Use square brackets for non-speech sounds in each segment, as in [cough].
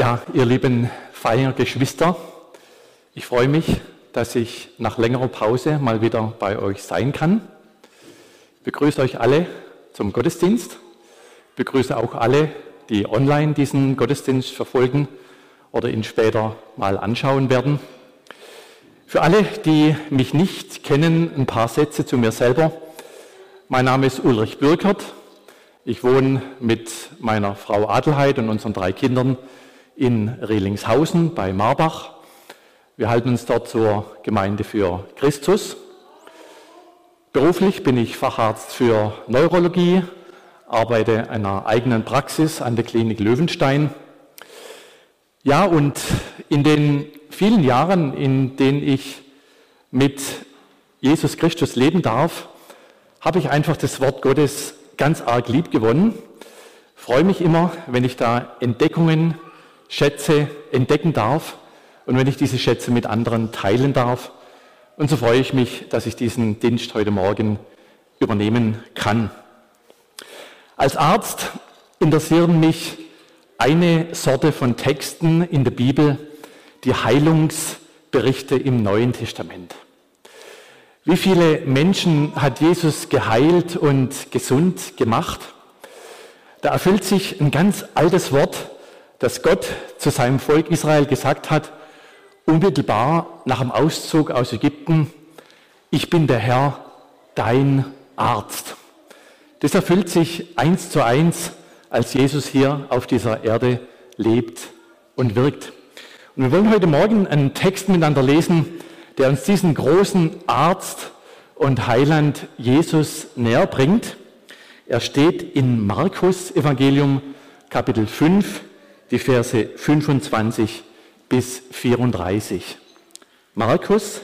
Ja, ihr lieben Feiergeschwister, ich freue mich, dass ich nach längerer Pause mal wieder bei euch sein kann. Ich begrüße euch alle zum Gottesdienst, ich begrüße auch alle, die online diesen Gottesdienst verfolgen oder ihn später mal anschauen werden. Für alle, die mich nicht kennen, ein paar Sätze zu mir selber. Mein Name ist Ulrich Bürkert. Ich wohne mit meiner Frau Adelheid und unseren drei Kindern in Rehlingshausen bei Marbach. Wir halten uns dort zur Gemeinde für Christus. Beruflich bin ich Facharzt für Neurologie, arbeite in einer eigenen Praxis an der Klinik Löwenstein. Ja, und in den vielen Jahren, in denen ich mit Jesus Christus leben darf, habe ich einfach das Wort Gottes ganz arg lieb gewonnen. Freue mich immer, wenn ich da Entdeckungen Schätze entdecken darf und wenn ich diese Schätze mit anderen teilen darf. Und so freue ich mich, dass ich diesen Dienst heute Morgen übernehmen kann. Als Arzt interessieren mich eine Sorte von Texten in der Bibel, die Heilungsberichte im Neuen Testament. Wie viele Menschen hat Jesus geheilt und gesund gemacht? Da erfüllt sich ein ganz altes Wort dass Gott zu seinem Volk Israel gesagt hat, unmittelbar nach dem Auszug aus Ägypten, ich bin der Herr, dein Arzt. Das erfüllt sich eins zu eins, als Jesus hier auf dieser Erde lebt und wirkt. Und wir wollen heute Morgen einen Text miteinander lesen, der uns diesen großen Arzt und Heiland Jesus näher bringt. Er steht in Markus Evangelium Kapitel 5, die Verse 25 bis 34. Markus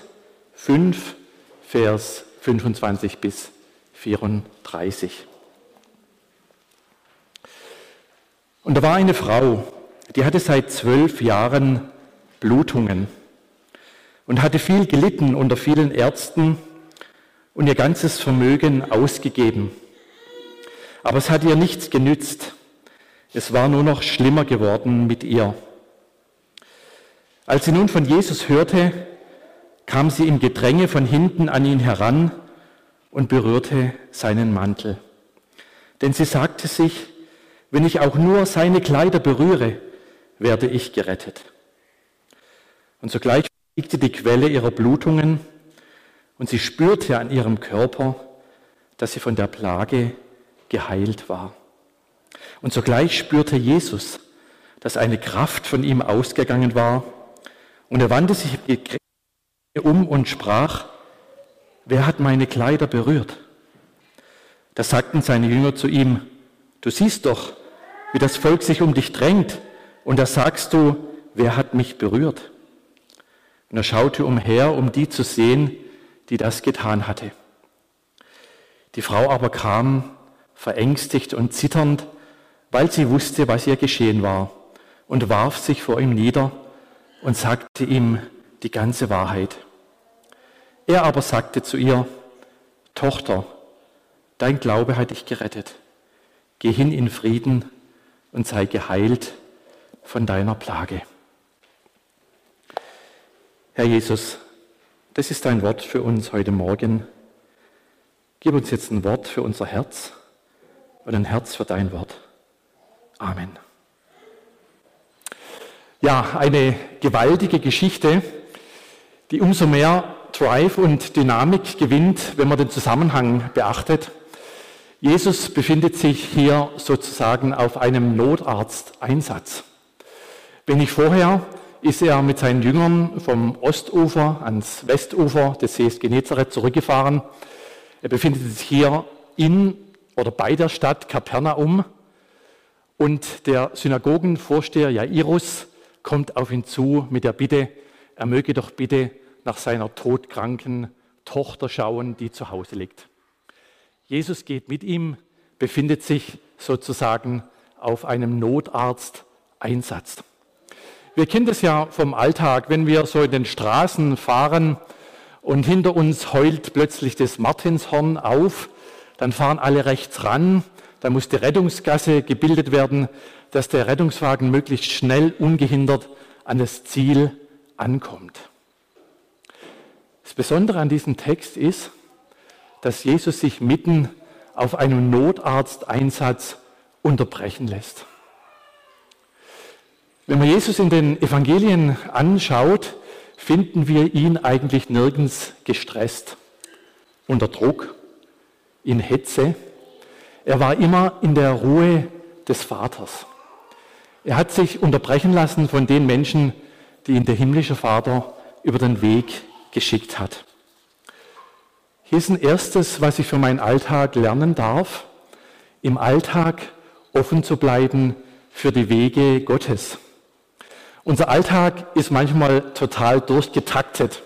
5, Vers 25 bis 34. Und da war eine Frau, die hatte seit zwölf Jahren Blutungen und hatte viel gelitten unter vielen Ärzten und ihr ganzes Vermögen ausgegeben. Aber es hat ihr nichts genützt. Es war nur noch schlimmer geworden mit ihr. Als sie nun von Jesus hörte, kam sie im Gedränge von hinten an ihn heran und berührte seinen Mantel. Denn sie sagte sich, wenn ich auch nur seine Kleider berühre, werde ich gerettet. Und sogleich liegte die Quelle ihrer Blutungen und sie spürte an ihrem Körper, dass sie von der Plage geheilt war. Und sogleich spürte Jesus, dass eine Kraft von ihm ausgegangen war. Und er wandte sich um und sprach, wer hat meine Kleider berührt? Da sagten seine Jünger zu ihm, du siehst doch, wie das Volk sich um dich drängt, und da sagst du, wer hat mich berührt? Und er schaute umher, um die zu sehen, die das getan hatte. Die Frau aber kam, verängstigt und zitternd, weil sie wusste, was ihr geschehen war, und warf sich vor ihm nieder und sagte ihm die ganze Wahrheit. Er aber sagte zu ihr, Tochter, dein Glaube hat dich gerettet. Geh hin in Frieden und sei geheilt von deiner Plage. Herr Jesus, das ist dein Wort für uns heute Morgen. Gib uns jetzt ein Wort für unser Herz und ein Herz für dein Wort. Amen. Ja, eine gewaltige Geschichte, die umso mehr Drive und Dynamik gewinnt, wenn man den Zusammenhang beachtet. Jesus befindet sich hier sozusagen auf einem Notarzteinsatz. Nicht vorher ist er mit seinen Jüngern vom Ostufer ans Westufer des Sees Genezareth zurückgefahren. Er befindet sich hier in oder bei der Stadt Kapernaum und der Synagogenvorsteher Jairus kommt auf ihn zu mit der Bitte, er möge doch bitte nach seiner todkranken Tochter schauen, die zu Hause liegt. Jesus geht mit ihm, befindet sich sozusagen auf einem Notarzteinsatz. Wir kennen das ja vom Alltag, wenn wir so in den Straßen fahren und hinter uns heult plötzlich das Martinshorn auf, dann fahren alle rechts ran Da muss die Rettungsgasse gebildet werden, dass der Rettungswagen möglichst schnell ungehindert an das Ziel ankommt. Das Besondere an diesem Text ist, dass Jesus sich mitten auf einen Notarzteinsatz unterbrechen lässt. Wenn man Jesus in den Evangelien anschaut, finden wir ihn eigentlich nirgends gestresst, unter Druck, in Hetze. Er war immer in der Ruhe des Vaters. Er hat sich unterbrechen lassen von den Menschen, die ihn der himmlische Vater über den Weg geschickt hat. Hier ist ein erstes, was ich für meinen Alltag lernen darf, im Alltag offen zu bleiben für die Wege Gottes. Unser Alltag ist manchmal total durchgetaktet.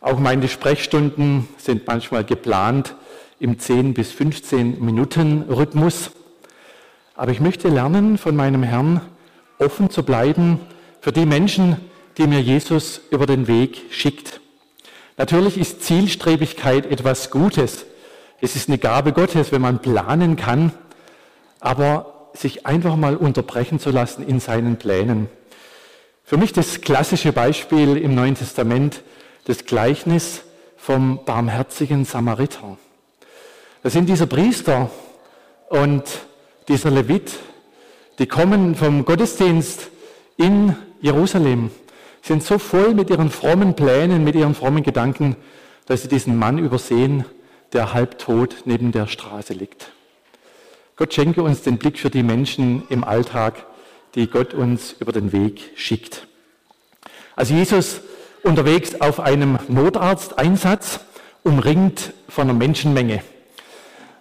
Auch meine Sprechstunden sind manchmal geplant im 10 bis 15 Minuten Rhythmus. Aber ich möchte lernen von meinem Herrn, offen zu bleiben für die Menschen, die mir Jesus über den Weg schickt. Natürlich ist Zielstrebigkeit etwas Gutes. Es ist eine Gabe Gottes, wenn man planen kann, aber sich einfach mal unterbrechen zu lassen in seinen Plänen. Für mich das klassische Beispiel im Neuen Testament, das Gleichnis vom barmherzigen Samariter. Das sind dieser Priester und dieser Levit, die kommen vom Gottesdienst in Jerusalem, sind so voll mit ihren frommen Plänen, mit ihren frommen Gedanken, dass sie diesen Mann übersehen, der halbtot neben der Straße liegt. Gott schenke uns den Blick für die Menschen im Alltag, die Gott uns über den Weg schickt. Also Jesus unterwegs auf einem Notarzteinsatz, umringt von einer Menschenmenge.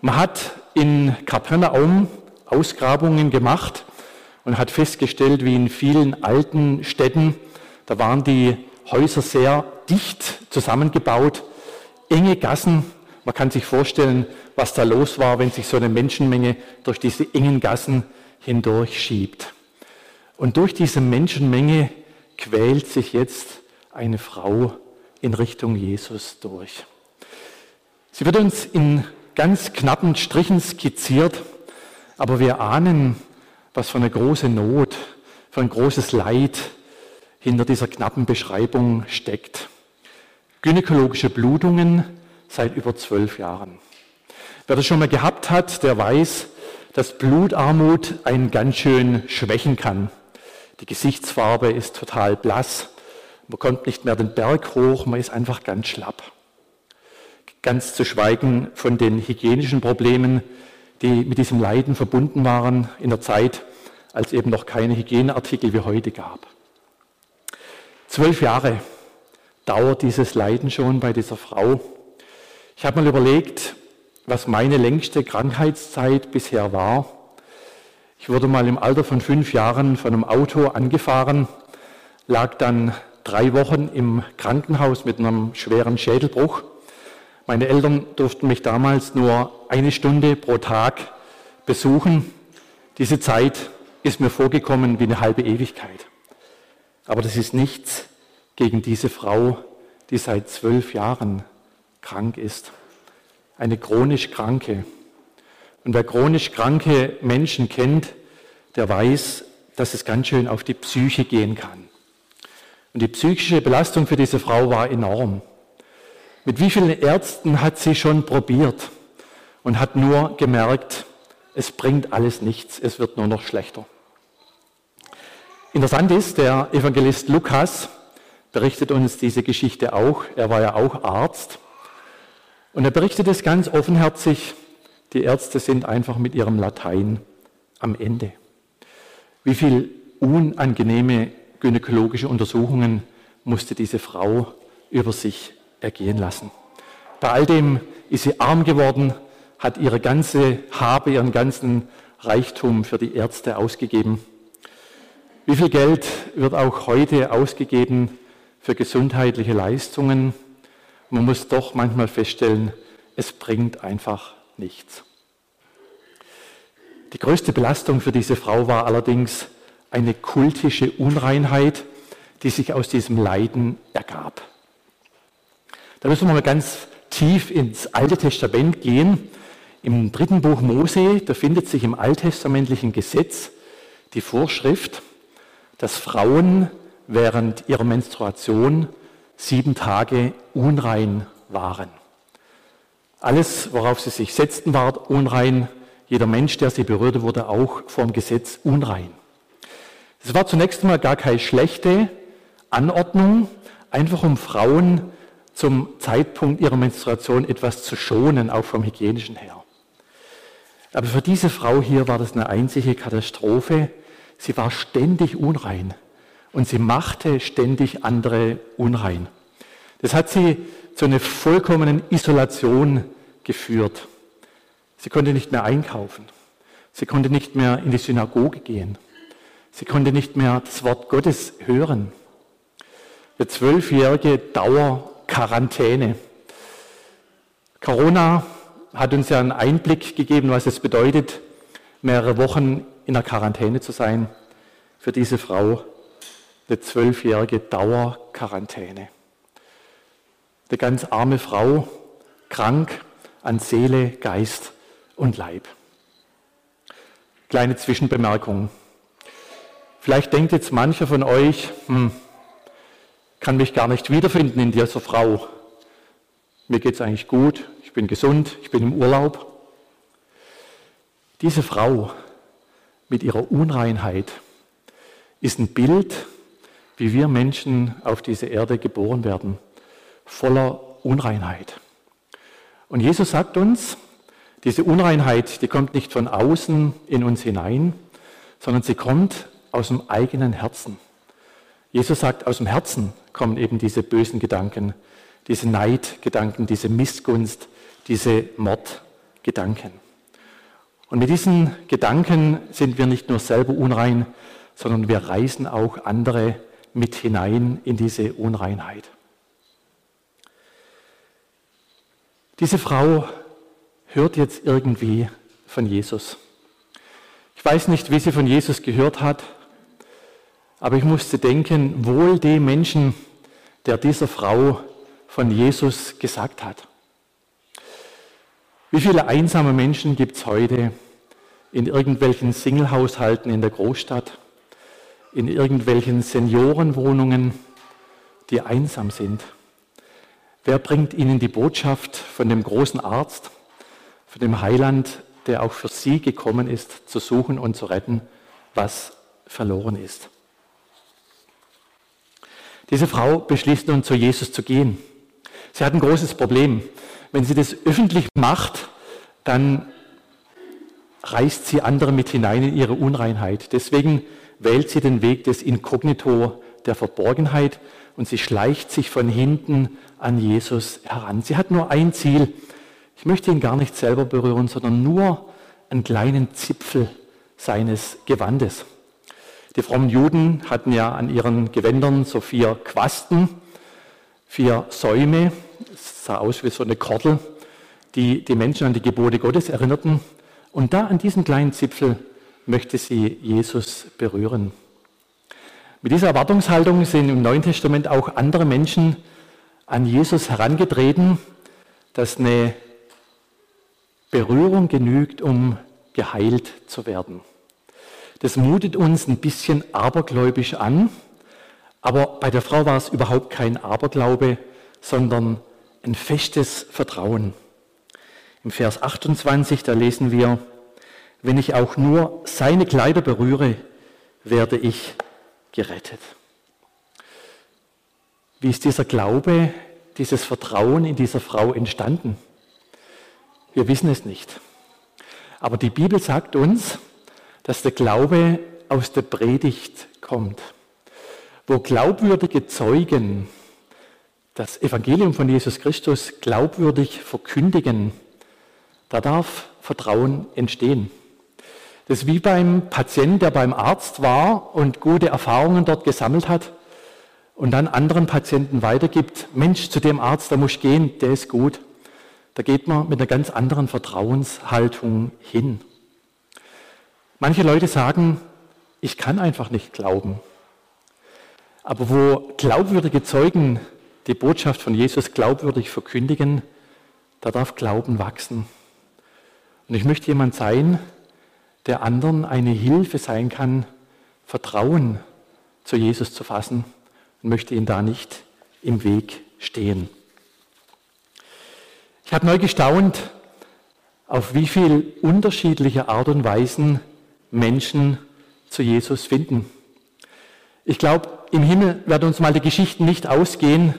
Man hat in Kapernaum Ausgrabungen gemacht und hat festgestellt, wie in vielen alten Städten, da waren die Häuser sehr dicht zusammengebaut, enge Gassen. Man kann sich vorstellen, was da los war, wenn sich so eine Menschenmenge durch diese engen Gassen hindurch schiebt. Und durch diese Menschenmenge quält sich jetzt eine Frau in Richtung Jesus durch. Sie wird uns in ganz knappen Strichen skizziert, aber wir ahnen, was für eine große Not, für ein großes Leid hinter dieser knappen Beschreibung steckt. Gynäkologische Blutungen seit über zwölf Jahren. Wer das schon mal gehabt hat, der weiß, dass Blutarmut einen ganz schön schwächen kann. Die Gesichtsfarbe ist total blass. Man kommt nicht mehr den Berg hoch, man ist einfach ganz schlapp. Ganz zu schweigen von den hygienischen Problemen, die mit diesem Leiden verbunden waren in der Zeit, als eben noch keine Hygieneartikel wie heute gab. Zwölf Jahre dauert dieses Leiden schon bei dieser Frau. Ich habe mal überlegt, was meine längste Krankheitszeit bisher war. Ich wurde mal im Alter von fünf Jahren von einem Auto angefahren, lag dann drei Wochen im Krankenhaus mit einem schweren Schädelbruch. Meine Eltern durften mich damals nur eine Stunde pro Tag besuchen. Diese Zeit ist mir vorgekommen wie eine halbe Ewigkeit. Aber das ist nichts gegen diese Frau, die seit zwölf Jahren krank ist. Eine chronisch Kranke. Und wer chronisch kranke Menschen kennt, der weiß, dass es ganz schön auf die Psyche gehen kann. Und die psychische Belastung für diese Frau war enorm. Mit wie vielen Ärzten hat sie schon probiert und hat nur gemerkt, es bringt alles nichts, es wird nur noch schlechter. Interessant ist, der Evangelist Lukas berichtet uns diese Geschichte auch. Er war ja auch Arzt. Und er berichtet es ganz offenherzig die Ärzte sind einfach mit ihrem Latein am Ende. Wie viel unangenehme gynäkologische Untersuchungen musste diese Frau über sich ergehen lassen. Bei all dem ist sie arm geworden, hat ihre ganze Habe, ihren ganzen Reichtum für die Ärzte ausgegeben. Wie viel Geld wird auch heute ausgegeben für gesundheitliche Leistungen? Man muss doch manchmal feststellen, es bringt einfach nichts. Die größte Belastung für diese Frau war allerdings eine kultische Unreinheit, die sich aus diesem Leiden ergab. Da müssen wir mal ganz tief ins Alte Testament gehen. Im dritten Buch Mose, da findet sich im alttestamentlichen Gesetz die Vorschrift, dass Frauen während ihrer Menstruation sieben Tage unrein waren. Alles, worauf sie sich setzten, war unrein. Jeder Mensch, der sie berührte, wurde auch vom Gesetz unrein. Es war zunächst einmal gar keine schlechte Anordnung, einfach um Frauen zum Zeitpunkt ihrer Menstruation etwas zu schonen, auch vom hygienischen her. Aber für diese Frau hier war das eine einzige Katastrophe. Sie war ständig unrein und sie machte ständig andere unrein. Das hat sie zu einer vollkommenen Isolation geführt. Sie konnte nicht mehr einkaufen. Sie konnte nicht mehr in die Synagoge gehen. Sie konnte nicht mehr das Wort Gottes hören. Eine zwölfjährige Dauerquarantäne. Corona hat uns ja einen Einblick gegeben, was es bedeutet, mehrere Wochen in der Quarantäne zu sein. Für diese Frau eine zwölfjährige Dauerquarantäne. Eine ganz arme Frau, krank an Seele, Geist und Leib. Kleine Zwischenbemerkung. Vielleicht denkt jetzt mancher von euch, hm, kann mich gar nicht wiederfinden in dieser Frau. Mir geht es eigentlich gut, ich bin gesund, ich bin im Urlaub. Diese Frau mit ihrer Unreinheit ist ein Bild, wie wir Menschen auf diese Erde geboren werden, voller Unreinheit. Und Jesus sagt uns, diese Unreinheit, die kommt nicht von außen in uns hinein, sondern sie kommt aus dem eigenen Herzen. Jesus sagt, aus dem Herzen kommen eben diese bösen Gedanken, diese Neidgedanken, diese Missgunst, diese Mordgedanken. Und mit diesen Gedanken sind wir nicht nur selber unrein, sondern wir reißen auch andere mit hinein in diese Unreinheit. Diese Frau hört jetzt irgendwie von Jesus. Ich weiß nicht, wie sie von Jesus gehört hat, aber ich musste denken, wohl dem Menschen, der dieser Frau von Jesus gesagt hat. Wie viele einsame Menschen gibt es heute in irgendwelchen Singlehaushalten in der Großstadt, in irgendwelchen Seniorenwohnungen, die einsam sind? Wer bringt ihnen die Botschaft von dem großen Arzt, von dem Heiland, der auch für sie gekommen ist, zu suchen und zu retten, was verloren ist? Diese Frau beschließt nun zu Jesus zu gehen. Sie hat ein großes Problem. Wenn sie das öffentlich macht, dann reißt sie andere mit hinein in ihre Unreinheit. Deswegen wählt sie den Weg des Inkognito der Verborgenheit und sie schleicht sich von hinten an Jesus heran. Sie hat nur ein Ziel. Ich möchte ihn gar nicht selber berühren, sondern nur einen kleinen Zipfel seines Gewandes. Die frommen Juden hatten ja an ihren Gewändern so vier Quasten, vier Säume, es sah aus wie so eine Kordel, die die Menschen an die Gebote Gottes erinnerten. Und da an diesem kleinen Zipfel möchte sie Jesus berühren. Mit dieser Erwartungshaltung sind im Neuen Testament auch andere Menschen an Jesus herangetreten, dass eine Berührung genügt, um geheilt zu werden. Das mutet uns ein bisschen abergläubisch an, aber bei der Frau war es überhaupt kein Aberglaube, sondern ein festes Vertrauen. Im Vers 28, da lesen wir, wenn ich auch nur seine Kleider berühre, werde ich gerettet. Wie ist dieser Glaube, dieses Vertrauen in dieser Frau entstanden? Wir wissen es nicht. Aber die Bibel sagt uns, dass der Glaube aus der Predigt kommt, wo glaubwürdige Zeugen das Evangelium von Jesus Christus glaubwürdig verkündigen, da darf Vertrauen entstehen. Das ist wie beim Patienten, der beim Arzt war und gute Erfahrungen dort gesammelt hat und dann anderen Patienten weitergibt, Mensch, zu dem Arzt, da muss ich gehen, der ist gut. Da geht man mit einer ganz anderen Vertrauenshaltung hin. Manche Leute sagen, ich kann einfach nicht glauben. Aber wo glaubwürdige Zeugen die Botschaft von Jesus glaubwürdig verkündigen, da darf Glauben wachsen. Und ich möchte jemand sein, der anderen eine Hilfe sein kann, Vertrauen zu Jesus zu fassen und möchte ihn da nicht im Weg stehen. Ich habe neu gestaunt, auf wie viel unterschiedliche Art und Weisen Menschen zu Jesus finden. Ich glaube, im Himmel werden uns mal die Geschichten nicht ausgehen,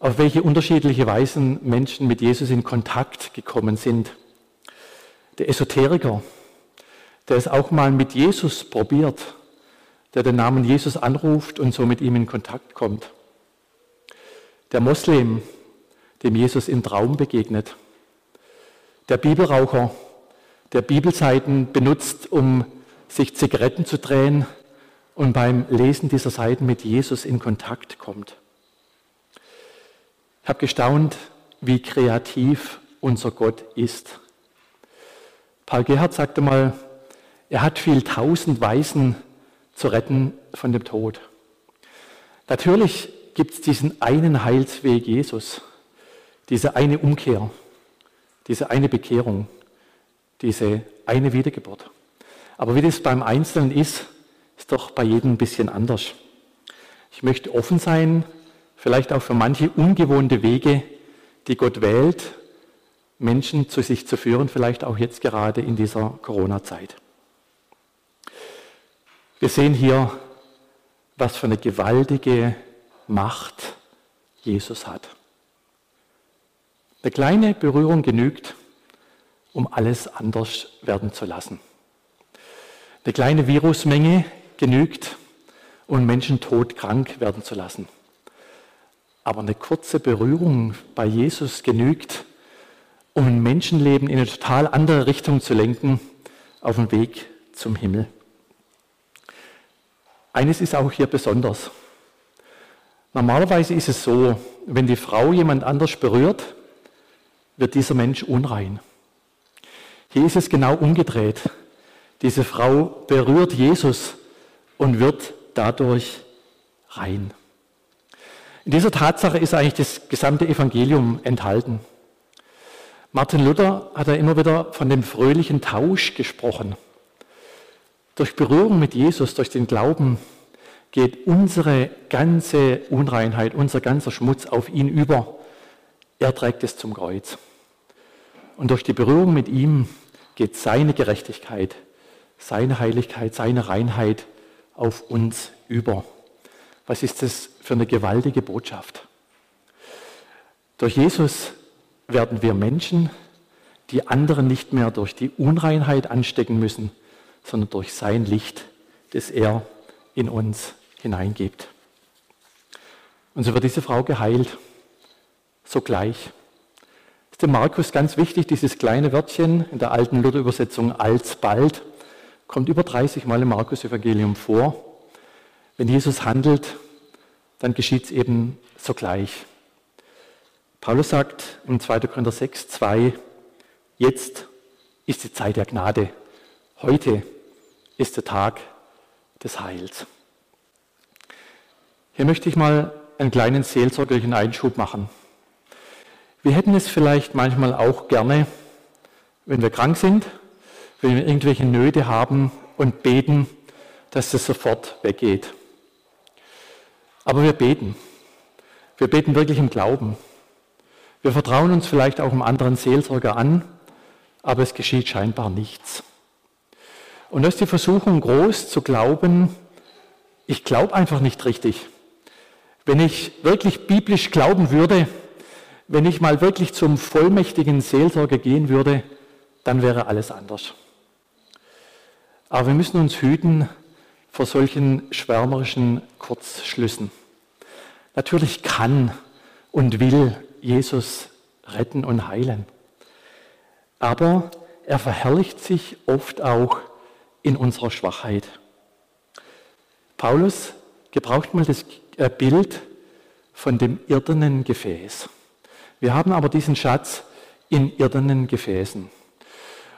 auf welche unterschiedliche Weisen Menschen mit Jesus in Kontakt gekommen sind. Der Esoteriker, der es auch mal mit Jesus probiert, der den Namen Jesus anruft und so mit ihm in Kontakt kommt. Der Moslem, dem Jesus im Traum begegnet. Der Bibelraucher, der Bibelseiten benutzt, um sich Zigaretten zu drehen und beim Lesen dieser Seiten mit Jesus in Kontakt kommt. Ich habe gestaunt, wie kreativ unser Gott ist. Paul Gerhard sagte mal, er hat viel tausend Weisen zu retten von dem Tod. Natürlich gibt es diesen einen Heilsweg Jesus, diese eine Umkehr, diese eine Bekehrung, diese eine Wiedergeburt. Aber wie das beim Einzelnen ist, ist doch bei jedem ein bisschen anders. Ich möchte offen sein, vielleicht auch für manche ungewohnte Wege, die Gott wählt, Menschen zu sich zu führen, vielleicht auch jetzt gerade in dieser Corona-Zeit. Wir sehen hier, was für eine gewaltige Macht Jesus hat. Eine kleine Berührung genügt, um alles anders werden zu lassen. Eine kleine Virusmenge genügt, um Menschen todkrank werden zu lassen. Aber eine kurze Berührung bei Jesus genügt, um ein Menschenleben in eine total andere Richtung zu lenken, auf dem Weg zum Himmel. Eines ist auch hier besonders. Normalerweise ist es so, wenn die Frau jemand anders berührt, wird dieser Mensch unrein. Hier ist es genau umgedreht. Diese Frau berührt Jesus und wird dadurch rein. In dieser Tatsache ist eigentlich das gesamte Evangelium enthalten. Martin Luther hat ja immer wieder von dem fröhlichen Tausch gesprochen. Durch Berührung mit Jesus, durch den Glauben, geht unsere ganze Unreinheit, unser ganzer Schmutz auf ihn über. Er trägt es zum Kreuz. Und durch die Berührung mit ihm geht seine Gerechtigkeit, seine Heiligkeit, seine Reinheit auf uns über. Was ist das für eine gewaltige Botschaft? Durch Jesus werden wir Menschen, die anderen nicht mehr durch die Unreinheit anstecken müssen, sondern durch sein Licht, das er in uns hineingibt. Und so wird diese Frau geheilt, sogleich. Ist dem Markus ganz wichtig, dieses kleine Wörtchen in der alten Luther-Übersetzung alsbald, kommt über 30 Mal im Markus-Evangelium vor. Wenn Jesus handelt, dann geschieht es eben sogleich. Paulus sagt im 2. Korinther 6, 2, jetzt ist die Zeit der Gnade. Heute ist der Tag des Heils. Hier möchte ich mal einen kleinen seelsorgerlichen Einschub machen. Wir hätten es vielleicht manchmal auch gerne, wenn wir krank sind, wenn wir irgendwelche Nöte haben und beten, dass das sofort weggeht. Aber wir beten. Wir beten wirklich im Glauben. Wir vertrauen uns vielleicht auch einem anderen Seelsorger an, aber es geschieht scheinbar nichts. Und da ist die Versuchung groß zu glauben, ich glaube einfach nicht richtig. Wenn ich wirklich biblisch glauben würde, wenn ich mal wirklich zum vollmächtigen Seelsorger gehen würde, dann wäre alles anders. Aber wir müssen uns hüten vor solchen schwärmerischen Kurzschlüssen. Natürlich kann und will Jesus retten und heilen. Aber er verherrlicht sich oft auch in unserer Schwachheit. Paulus gebraucht mal das äh, Bild von dem irdenen Gefäß. Wir haben aber diesen Schatz in irdenen Gefäßen.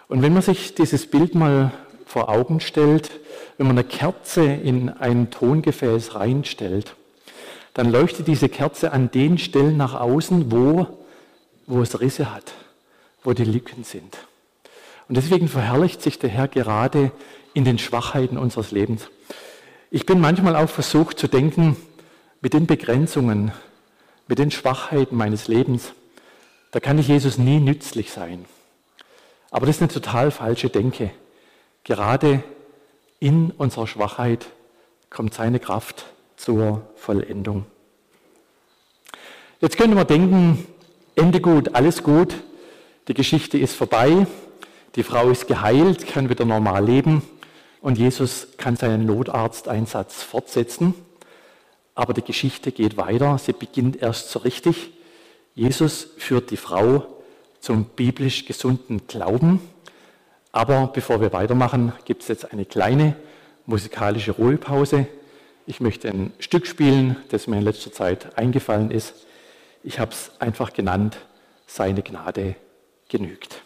Und wenn man sich dieses Bild mal vor Augen stellt, wenn man eine Kerze in ein Tongefäß reinstellt, dann leuchtet diese Kerze an den Stellen nach außen, wo, wo es Risse hat, wo die Lücken sind. Und deswegen verherrlicht sich der Herr gerade in den Schwachheiten unseres Lebens. Ich bin manchmal auch versucht zu denken, mit den Begrenzungen, mit den Schwachheiten meines Lebens, da kann ich Jesus nie nützlich sein. Aber das ist eine total falsche Denke. Gerade in unserer Schwachheit kommt seine Kraft zur Vollendung. Jetzt könnte man denken, Ende gut, alles gut, die Geschichte ist vorbei, die Frau ist geheilt, kann wieder normal leben und Jesus kann seinen Notarzteinsatz fortsetzen. Aber die Geschichte geht weiter, sie beginnt erst so richtig. Jesus führt die Frau zum biblisch gesunden Glauben. Aber bevor wir weitermachen, gibt es jetzt eine kleine musikalische Ruhepause. Ich möchte ein Stück spielen, das mir in letzter Zeit eingefallen ist. Ich habe es einfach genannt, seine Gnade genügt.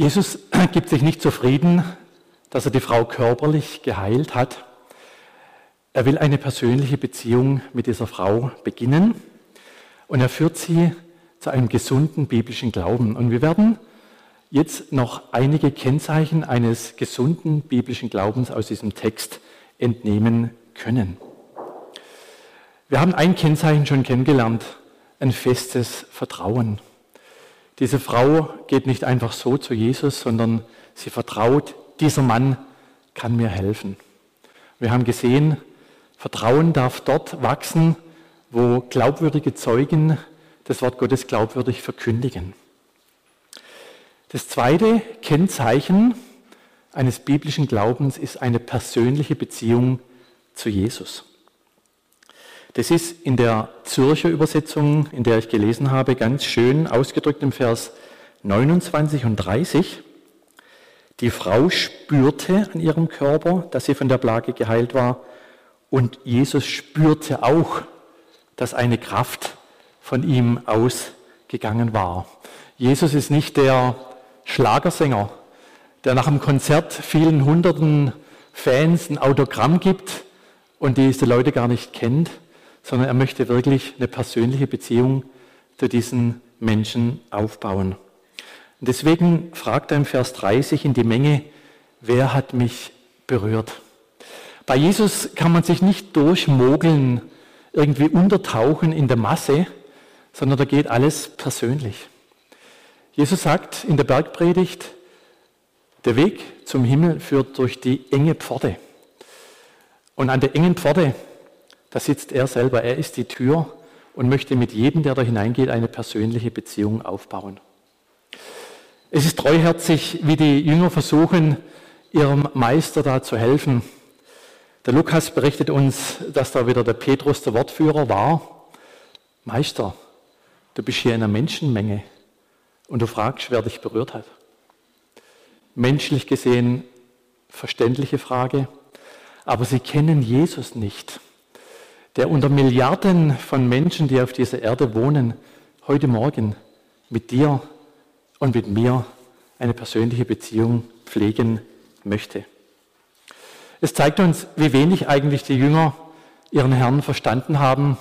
Jesus [clears throat] gibt sich nicht zufrieden, dass er die Frau körperlich geheilt hat. Er will eine persönliche Beziehung mit dieser Frau beginnen und er führt sie zu einem gesunden biblischen Glauben. Und wir werden jetzt noch einige Kennzeichen eines gesunden biblischen Glaubens aus diesem Text entnehmen können. Wir haben ein Kennzeichen schon kennengelernt, ein festes Vertrauen. Diese Frau geht nicht einfach so zu Jesus, sondern sie vertraut, dieser Mann kann mir helfen. Wir haben gesehen, Vertrauen darf dort wachsen, wo glaubwürdige Zeugen das Wort Gottes glaubwürdig verkündigen. Das zweite Kennzeichen eines biblischen Glaubens ist eine persönliche Beziehung zu Jesus. Das ist in der Zürcher Übersetzung, in der ich gelesen habe, ganz schön ausgedrückt im Vers 29 und 30. Die Frau spürte an ihrem Körper, dass sie von der Plage geheilt war, und Jesus spürte auch, dass eine Kraft von ihm ausgegangen war. Jesus ist nicht der Schlagersänger, der nach dem Konzert vielen hunderten Fans ein Autogramm gibt und diese Leute gar nicht kennt, sondern er möchte wirklich eine persönliche Beziehung zu diesen Menschen aufbauen. Und deswegen fragt er im Vers 30 in die Menge, wer hat mich berührt? Bei Jesus kann man sich nicht durchmogeln, irgendwie untertauchen in der Masse, sondern da geht alles persönlich. Jesus sagt in der Bergpredigt, der Weg zum Himmel führt durch die enge Pforte. Und an der engen Pforte, da sitzt er selber, er ist die Tür und möchte mit jedem, der da hineingeht, eine persönliche Beziehung aufbauen. Es ist treuherzig, wie die Jünger versuchen, ihrem Meister da zu helfen. Der Lukas berichtet uns, dass da wieder der Petrus der Wortführer war. Meister, du bist hier in einer Menschenmenge und du fragst, wer dich berührt hat. Menschlich gesehen verständliche Frage, aber sie kennen Jesus nicht, der unter Milliarden von Menschen, die auf dieser Erde wohnen, heute Morgen mit dir und mit mir eine persönliche Beziehung pflegen möchte. Es zeigt uns, wie wenig eigentlich die Jünger ihren Herrn verstanden haben,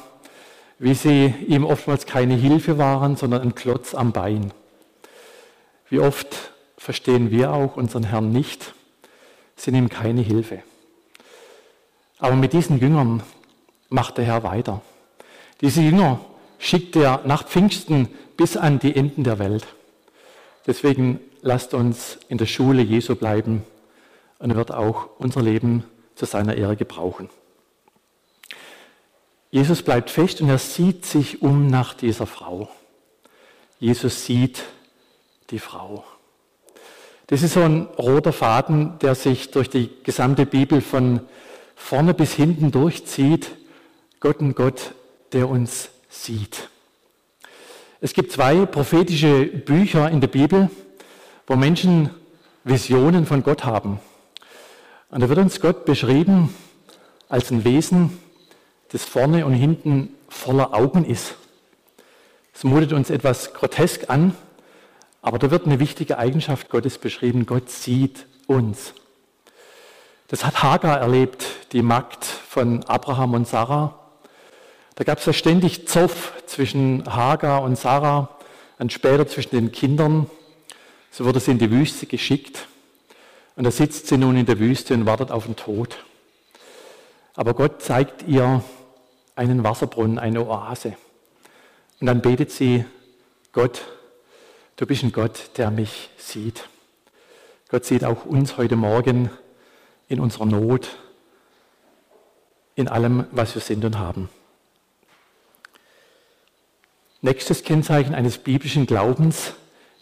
wie sie ihm oftmals keine Hilfe waren, sondern ein Klotz am Bein. Wie oft verstehen wir auch unseren Herrn nicht, sind ihm keine Hilfe. Aber mit diesen Jüngern macht der Herr weiter. Diese Jünger schickt er nach Pfingsten bis an die Enden der Welt. Deswegen lasst uns in der Schule Jesu bleiben und er wird auch unser Leben zu seiner Ehre gebrauchen. Jesus bleibt fest und er sieht sich um nach dieser Frau. Jesus sieht die Frau. Das ist so ein roter Faden, der sich durch die gesamte Bibel von vorne bis hinten durchzieht. Gott und Gott, der uns sieht. Es gibt zwei prophetische Bücher in der Bibel, wo Menschen Visionen von Gott haben. Und da wird uns Gott beschrieben als ein Wesen, das vorne und hinten voller Augen ist. Es mutet uns etwas grotesk an, aber da wird eine wichtige Eigenschaft Gottes beschrieben. Gott sieht uns. Das hat Hagar erlebt, die Magd von Abraham und Sarah. Da gab es ja ständig Zoff zwischen Hagar und Sarah und später zwischen den Kindern. So wurde sie in die Wüste geschickt. Und da sitzt sie nun in der Wüste und wartet auf den Tod. Aber Gott zeigt ihr einen Wasserbrunnen, eine Oase. Und dann betet sie, Gott, du bist ein Gott, der mich sieht. Gott sieht auch uns heute Morgen in unserer Not, in allem, was wir sind und haben. Nächstes Kennzeichen eines biblischen Glaubens,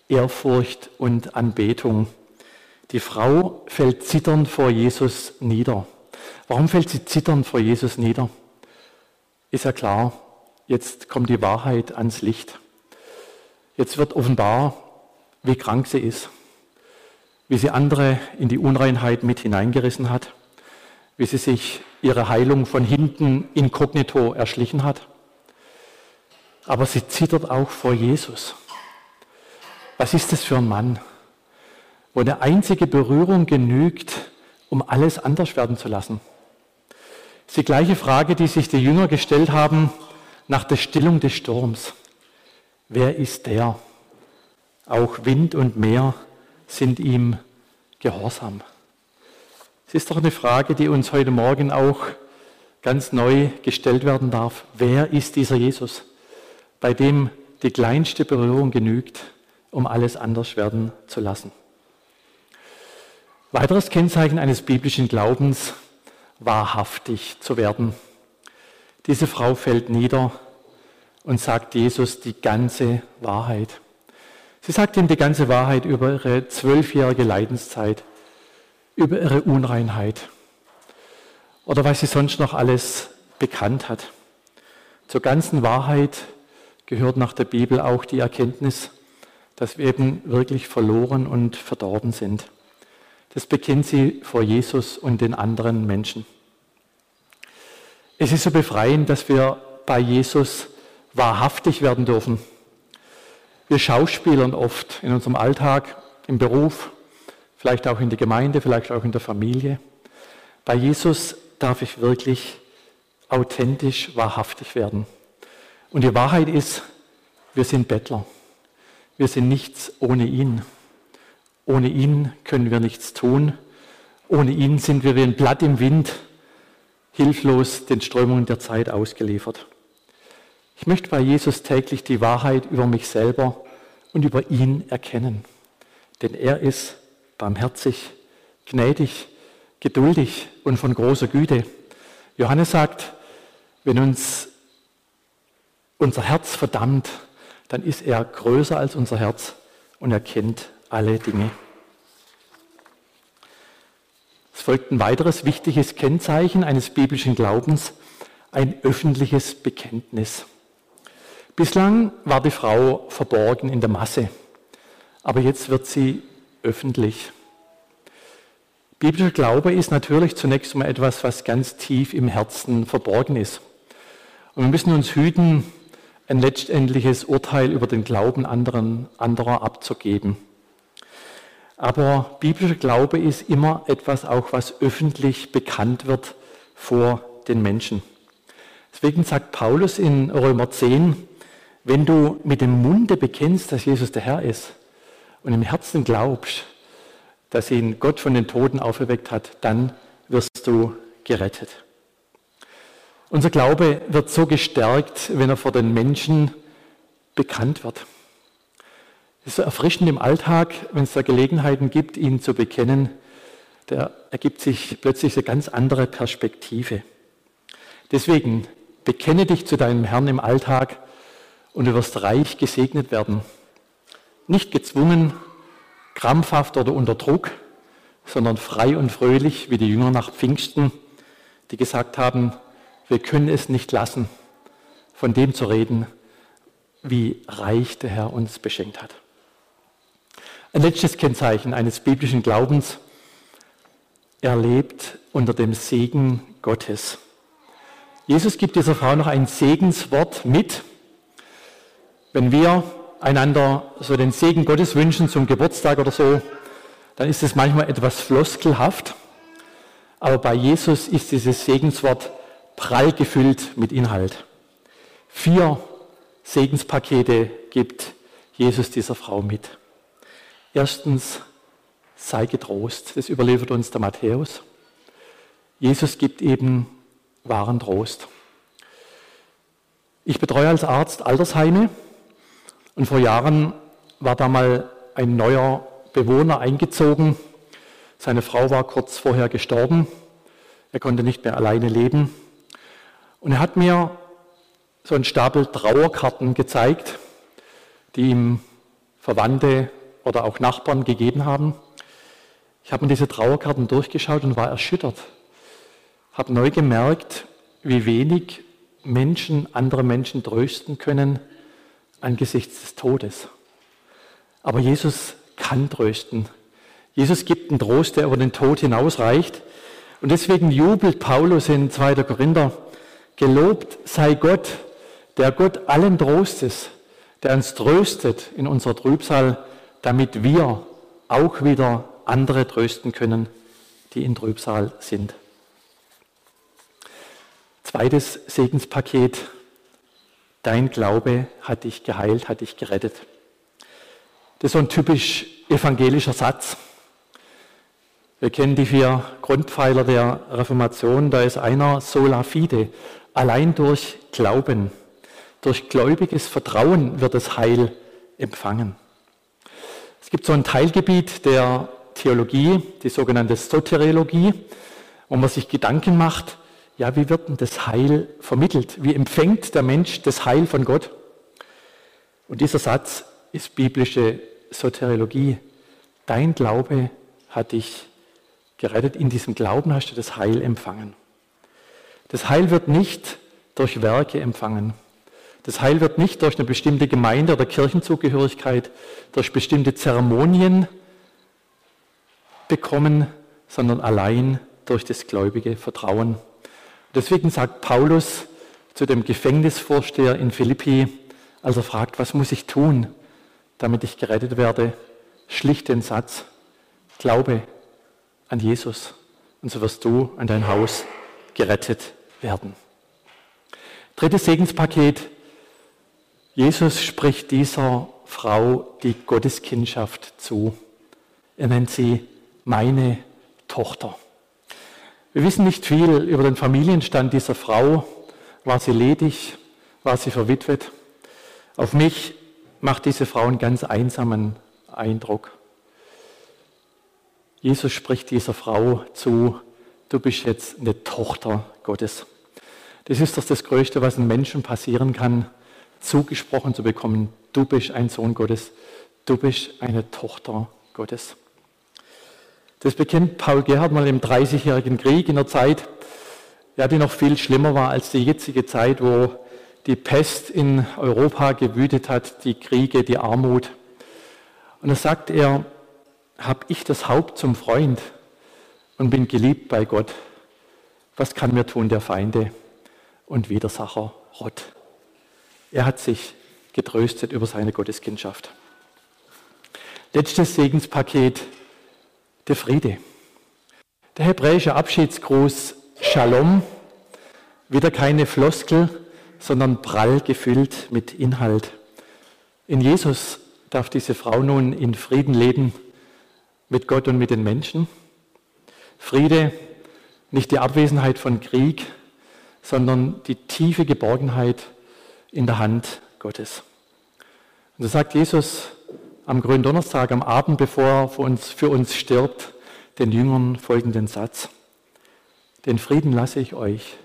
Ehrfurcht und Anbetung. Die Frau fällt zitternd vor Jesus nieder. Warum fällt sie zitternd vor Jesus nieder? Ist ja klar, jetzt kommt die Wahrheit ans Licht. Jetzt wird offenbar, wie krank sie ist, wie sie andere in die Unreinheit mit hineingerissen hat, wie sie sich ihre Heilung von hinten inkognito erschlichen hat. Aber sie zittert auch vor Jesus. Was ist das für ein Mann? wo eine einzige Berührung genügt, um alles anders werden zu lassen. Das ist die gleiche Frage, die sich die Jünger gestellt haben nach der Stillung des Sturms. Wer ist der? Auch Wind und Meer sind ihm gehorsam. Es ist doch eine Frage, die uns heute Morgen auch ganz neu gestellt werden darf. Wer ist dieser Jesus, bei dem die kleinste Berührung genügt, um alles anders werden zu lassen? Weiteres Kennzeichen eines biblischen Glaubens, wahrhaftig zu werden. Diese Frau fällt nieder und sagt Jesus die ganze Wahrheit. Sie sagt ihm die ganze Wahrheit über ihre zwölfjährige Leidenszeit, über ihre Unreinheit oder was sie sonst noch alles bekannt hat. Zur ganzen Wahrheit gehört nach der Bibel auch die Erkenntnis, dass wir eben wirklich verloren und verdorben sind. Das bekennt sie vor Jesus und den anderen Menschen. Es ist so befreiend, dass wir bei Jesus wahrhaftig werden dürfen. Wir schauspielern oft in unserem Alltag, im Beruf, vielleicht auch in der Gemeinde, vielleicht auch in der Familie. Bei Jesus darf ich wirklich authentisch, wahrhaftig werden. Und die Wahrheit ist, wir sind Bettler. Wir sind nichts ohne ihn. Ohne ihn können wir nichts tun. Ohne ihn sind wir wie ein Blatt im Wind, hilflos den Strömungen der Zeit ausgeliefert. Ich möchte bei Jesus täglich die Wahrheit über mich selber und über ihn erkennen. Denn er ist barmherzig, gnädig, geduldig und von großer Güte. Johannes sagt, wenn uns unser Herz verdammt, dann ist er größer als unser Herz und er kennt alle Dinge. Es folgt ein weiteres wichtiges Kennzeichen eines biblischen Glaubens, ein öffentliches Bekenntnis. Bislang war die Frau verborgen in der Masse, aber jetzt wird sie öffentlich. Biblischer Glaube ist natürlich zunächst mal etwas, was ganz tief im Herzen verborgen ist. Und wir müssen uns hüten, ein letztendliches Urteil über den Glauben anderen, anderer abzugeben. Aber biblischer Glaube ist immer etwas auch, was öffentlich bekannt wird vor den Menschen. Deswegen sagt Paulus in Römer 10, wenn du mit dem Munde bekennst, dass Jesus der Herr ist und im Herzen glaubst, dass ihn Gott von den Toten auferweckt hat, dann wirst du gerettet. Unser Glaube wird so gestärkt, wenn er vor den Menschen bekannt wird. Es ist erfrischend im Alltag, wenn es da Gelegenheiten gibt, ihn zu bekennen. Da ergibt sich plötzlich eine ganz andere Perspektive. Deswegen bekenne dich zu deinem Herrn im Alltag und du wirst reich gesegnet werden. Nicht gezwungen, krampfhaft oder unter Druck, sondern frei und fröhlich, wie die Jünger nach Pfingsten, die gesagt haben, wir können es nicht lassen, von dem zu reden, wie reich der Herr uns beschenkt hat. Ein letztes Kennzeichen eines biblischen Glaubens. Er lebt unter dem Segen Gottes. Jesus gibt dieser Frau noch ein Segenswort mit. Wenn wir einander so den Segen Gottes wünschen zum Geburtstag oder so, dann ist es manchmal etwas floskelhaft. Aber bei Jesus ist dieses Segenswort prall gefüllt mit Inhalt. Vier Segenspakete gibt Jesus dieser Frau mit. Erstens, sei getrost. Das überliefert uns der Matthäus. Jesus gibt eben wahren Trost. Ich betreue als Arzt Altersheime und vor Jahren war da mal ein neuer Bewohner eingezogen. Seine Frau war kurz vorher gestorben. Er konnte nicht mehr alleine leben. Und er hat mir so einen Stapel Trauerkarten gezeigt, die ihm Verwandte oder auch Nachbarn gegeben haben. Ich habe mir diese Trauerkarten durchgeschaut und war erschüttert. Habe neu gemerkt, wie wenig Menschen andere Menschen trösten können angesichts des Todes. Aber Jesus kann trösten. Jesus gibt einen Trost, der über den Tod hinausreicht. Und deswegen jubelt Paulus in 2. Korinther Gelobt sei Gott, der Gott allen Trostes, der uns tröstet in unserer Trübsal, damit wir auch wieder andere trösten können, die in Trübsal sind. Zweites Segenspaket. Dein Glaube hat dich geheilt, hat dich gerettet. Das ist so ein typisch evangelischer Satz. Wir kennen die vier Grundpfeiler der Reformation. Da ist einer sola fide, Allein durch Glauben, durch gläubiges Vertrauen wird das Heil empfangen. Es gibt so ein Teilgebiet der Theologie, die sogenannte Soteriologie, wo man sich Gedanken macht, ja, wie wird denn das Heil vermittelt? Wie empfängt der Mensch das Heil von Gott? Und dieser Satz ist biblische Soteriologie. Dein Glaube hat dich gerettet. In diesem Glauben hast du das Heil empfangen. Das Heil wird nicht durch Werke empfangen. Das Heil wird nicht durch eine bestimmte Gemeinde oder Kirchenzugehörigkeit, durch bestimmte Zeremonien bekommen, sondern allein durch das gläubige Vertrauen. Deswegen sagt Paulus zu dem Gefängnisvorsteher in Philippi, als er fragt, was muss ich tun, damit ich gerettet werde, schlicht den Satz, glaube an Jesus und so wirst du an dein Haus gerettet werden. Drittes Segenspaket. Jesus spricht dieser Frau die Gotteskindschaft zu. Er nennt sie meine Tochter. Wir wissen nicht viel über den Familienstand dieser Frau. War sie ledig? War sie verwitwet? Auf mich macht diese Frau einen ganz einsamen Eindruck. Jesus spricht dieser Frau zu, du bist jetzt eine Tochter Gottes. Das ist doch das Größte, was einem Menschen passieren kann, zugesprochen zu bekommen, du bist ein Sohn Gottes, du bist eine Tochter Gottes. Das bekennt Paul Gerhard mal im Dreißigjährigen Krieg in der Zeit, ja, die noch viel schlimmer war als die jetzige Zeit, wo die Pest in Europa gewütet hat, die Kriege, die Armut. Und da sagt er, habe ich das Haupt zum Freund und bin geliebt bei Gott. Was kann mir tun der Feinde und Widersacher Rott? Er hat sich getröstet über seine Gotteskindschaft. Letztes Segenspaket, der Friede. Der hebräische Abschiedsgruß Shalom, wieder keine Floskel, sondern prall gefüllt mit Inhalt. In Jesus darf diese Frau nun in Frieden leben mit Gott und mit den Menschen. Friede, nicht die Abwesenheit von Krieg, sondern die tiefe Geborgenheit in der Hand Gottes. Und so sagt Jesus am Gründonnerstag, am Abend, bevor er für uns, für uns stirbt, den Jüngern folgenden Satz. Den Frieden lasse ich euch,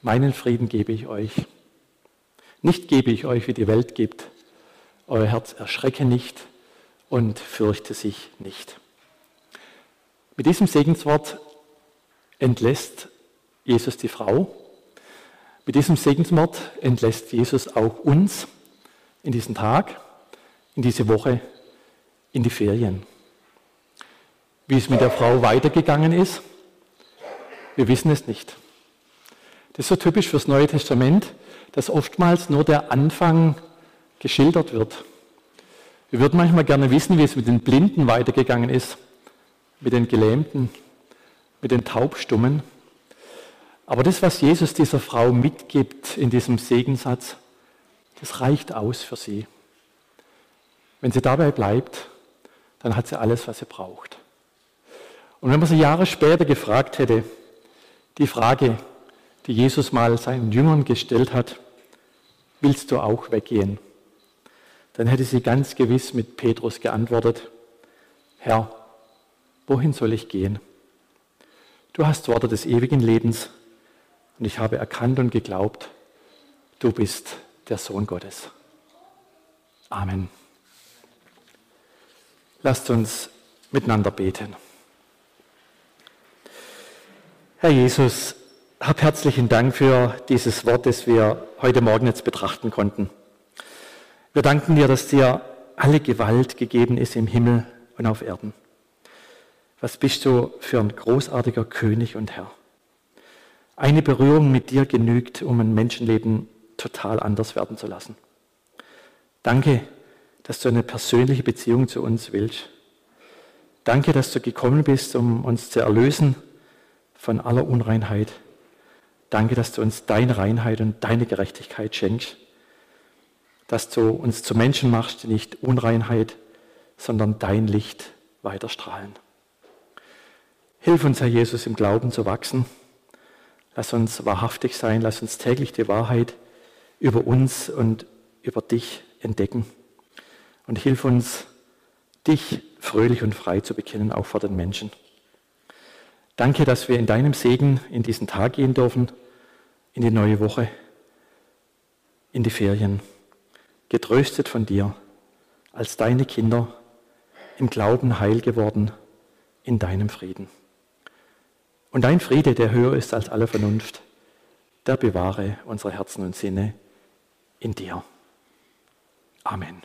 meinen Frieden gebe ich euch. Nicht gebe ich euch, wie die Welt gibt. Euer Herz erschrecke nicht und fürchte sich nicht. Mit diesem Segenswort entlässt Jesus die Frau. Mit diesem Segenswort entlässt Jesus auch uns in diesen Tag, in diese Woche, in die Ferien. Wie es mit der Frau weitergegangen ist, wir wissen es nicht. Das ist so typisch fürs Neue Testament, dass oftmals nur der Anfang geschildert wird. Wir würden manchmal gerne wissen, wie es mit den Blinden weitergegangen ist, mit den Gelähmten, mit den Taubstummen. Aber das, was Jesus dieser Frau mitgibt in diesem Segensatz, das reicht aus für sie. Wenn sie dabei bleibt, dann hat sie alles, was sie braucht. Und wenn man sie Jahre später gefragt hätte, die Frage, die Jesus mal seinen Jüngern gestellt hat, willst du auch weggehen? Dann hätte sie ganz gewiss mit Petrus geantwortet, Herr, wohin soll ich gehen? Du hast Worte des ewigen Lebens und ich habe erkannt und geglaubt, du bist der Sohn Gottes. Amen. Lasst uns miteinander beten. Herr Jesus, hab herzlichen Dank für dieses Wort, das wir heute Morgen jetzt betrachten konnten. Wir danken dir, dass dir alle Gewalt gegeben ist im Himmel und auf Erden. Was bist du für ein großartiger König und Herr? Eine Berührung mit dir genügt, um ein Menschenleben total anders werden zu lassen. Danke, dass du eine persönliche Beziehung zu uns willst. Danke, dass du gekommen bist, um uns zu erlösen von aller Unreinheit. Danke, dass du uns deine Reinheit und deine Gerechtigkeit schenkst. Dass du uns zu Menschen machst, die nicht Unreinheit, sondern dein Licht weiterstrahlen. Hilf uns, Herr Jesus, im Glauben zu wachsen. Lass uns wahrhaftig sein. Lass uns täglich die Wahrheit über uns und über dich entdecken. Und hilf uns, dich fröhlich und frei zu bekennen, auch vor den Menschen. Danke, dass wir in deinem Segen in diesen Tag gehen dürfen, in die neue Woche, in die Ferien, getröstet von dir, als deine Kinder, im Glauben heil geworden, in deinem Frieden. Und dein Friede, der höher ist als alle Vernunft, der bewahre unsere Herzen und Sinne in dir. Amen.